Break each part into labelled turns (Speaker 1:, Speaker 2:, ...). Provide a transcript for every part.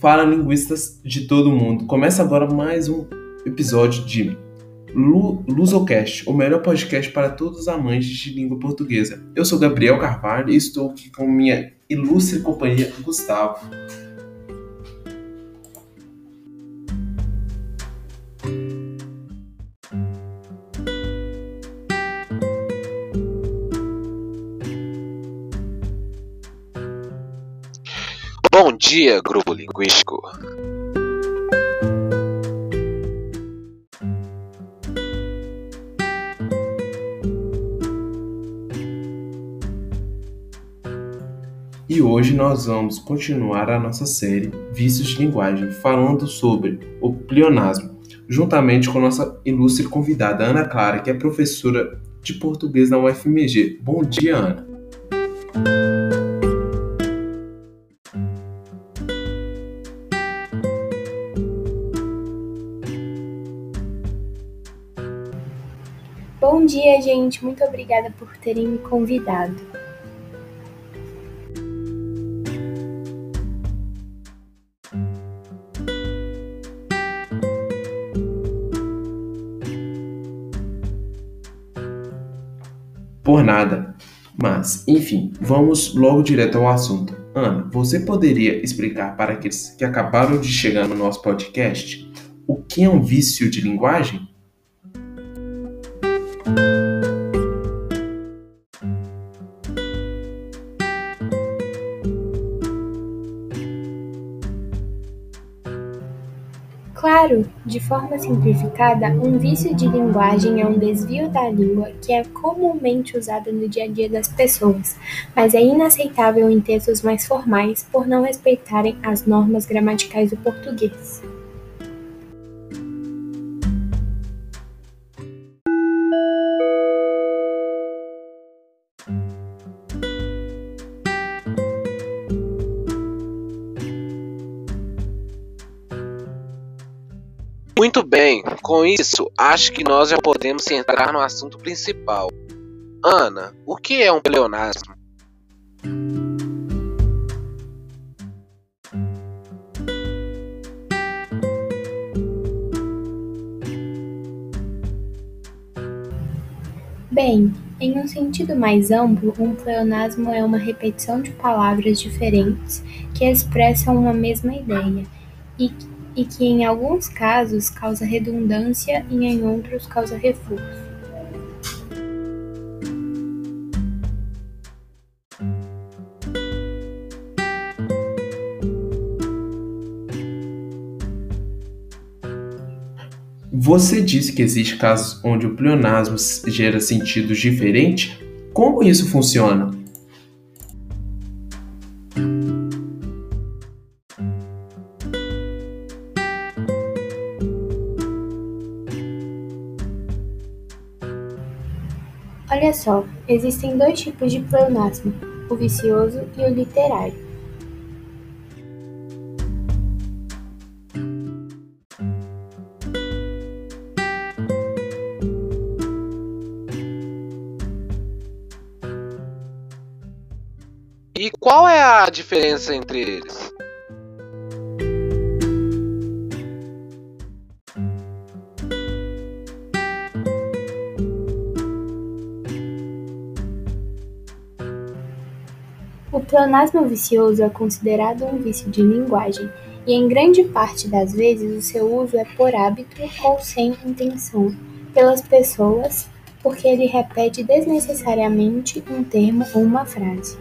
Speaker 1: Fala linguistas de todo mundo. Começa agora mais um episódio de Lu Lusocast, o melhor podcast para todos os amantes de língua portuguesa. Eu sou Gabriel Carvalho e estou aqui com minha ilustre companhia Gustavo.
Speaker 2: Dia, grupo linguístico.
Speaker 1: E hoje nós vamos continuar a nossa série Vícios de Linguagem, falando sobre o pleonasmo, juntamente com nossa ilustre convidada Ana Clara, que é professora de português na UFMG. Bom dia, Ana.
Speaker 3: Bom dia, gente. Muito obrigada por terem me convidado.
Speaker 1: Por nada. Mas, enfim, vamos logo direto ao assunto. Ana, você poderia explicar para aqueles que acabaram de chegar no nosso podcast o que é um vício de linguagem?
Speaker 3: Claro, de forma simplificada, um vício de linguagem é um desvio da língua que é comumente usado no dia a dia das pessoas, mas é inaceitável em textos mais formais por não respeitarem as normas gramaticais do português.
Speaker 2: Muito bem, com isso, acho que nós já podemos entrar no assunto principal. Ana, o que é um pleonasmo?
Speaker 3: Bem, em um sentido mais amplo, um pleonasmo é uma repetição de palavras diferentes que expressam uma mesma ideia e, e que, em alguns casos, causa redundância e, em outros, causa reforço.
Speaker 1: Você disse que existem casos onde o pleonasmo gera sentidos diferentes. Como isso funciona?
Speaker 3: Olha só, existem dois tipos de pleonasmo, o vicioso e o literário.
Speaker 2: E qual é a diferença entre eles?
Speaker 3: Pleonasmo vicioso é considerado um vício de linguagem e, em grande parte das vezes, o seu uso é por hábito ou sem intenção pelas pessoas, porque ele repete desnecessariamente um termo ou uma frase.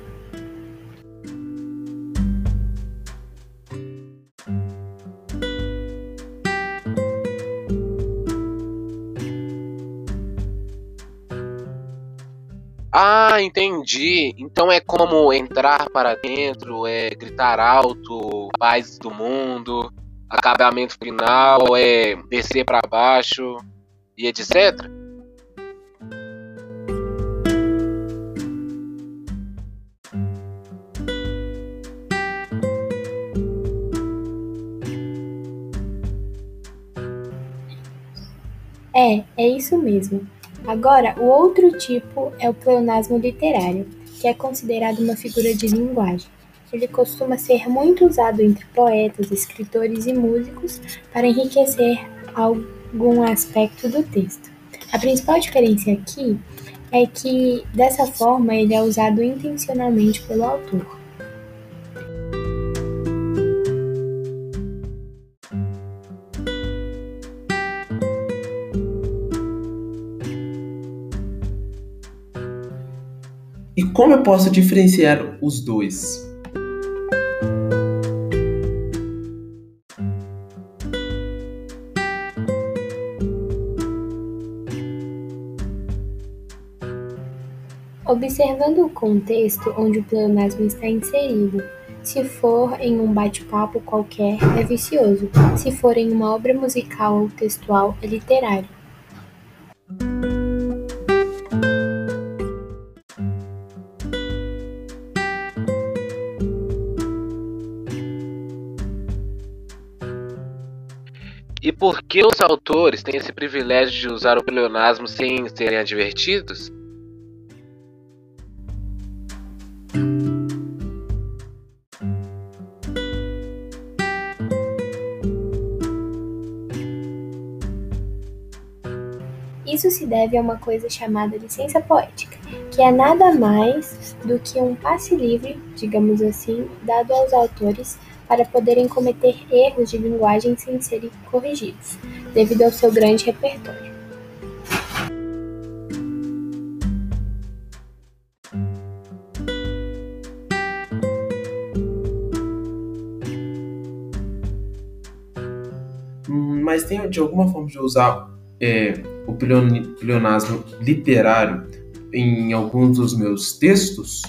Speaker 2: Ah, entendi. Então é como entrar para dentro, é gritar alto, paz do mundo, acabamento final, é descer para baixo e etc.
Speaker 3: É, é isso mesmo. Agora, o outro tipo é o pleonasmo literário, que é considerado uma figura de linguagem. ele costuma ser muito usado entre poetas, escritores e músicos para enriquecer algum aspecto do texto. A principal diferença aqui é que, dessa forma, ele é usado intencionalmente pelo autor.
Speaker 1: Como eu posso diferenciar os dois?
Speaker 3: Observando o contexto onde o pleonasmo está inserido. Se for em um bate-papo qualquer, é vicioso. Se for em uma obra musical ou textual, é literário.
Speaker 2: E por que os autores têm esse privilégio de usar o pleonasmo sem serem advertidos?
Speaker 3: Isso se deve a uma coisa chamada licença poética, que é nada mais do que um passe livre, digamos assim, dado aos autores para poderem cometer erros de linguagem sem serem corrigidos, devido ao seu grande repertório.
Speaker 1: Hum, Mas tem de alguma forma de usar é, o pleon- pleonasmo literário em alguns dos meus textos?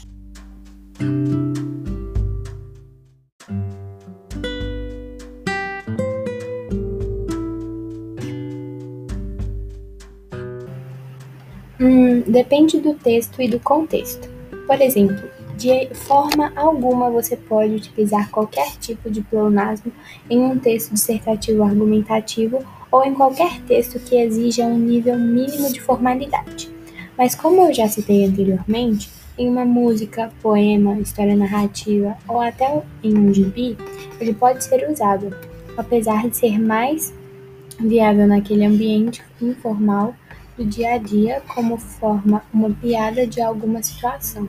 Speaker 3: Depende do texto e do contexto. Por exemplo, de forma alguma você pode utilizar qualquer tipo de pleonasmo em um texto dissertativo argumentativo ou em qualquer texto que exija um nível mínimo de formalidade. Mas como eu já citei anteriormente, em uma música, poema, história narrativa ou até em um gibi, ele pode ser usado, apesar de ser mais viável naquele ambiente informal do dia a dia como forma uma piada de alguma situação.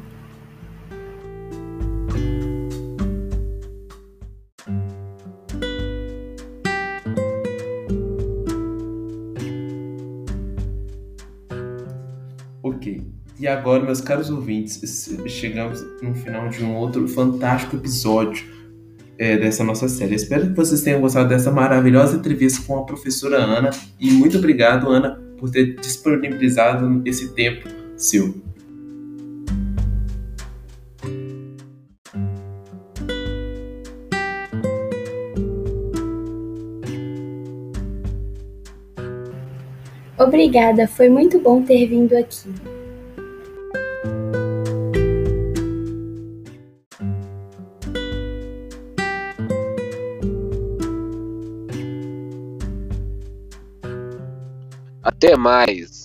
Speaker 1: Ok. E agora, meus caros ouvintes, chegamos no final de um outro fantástico episódio é, dessa nossa série. Espero que vocês tenham gostado dessa maravilhosa entrevista com a professora Ana. E muito obrigado, Ana, por ter disponibilizado esse tempo seu.
Speaker 3: Obrigada, foi muito bom ter vindo aqui.
Speaker 2: Até mais!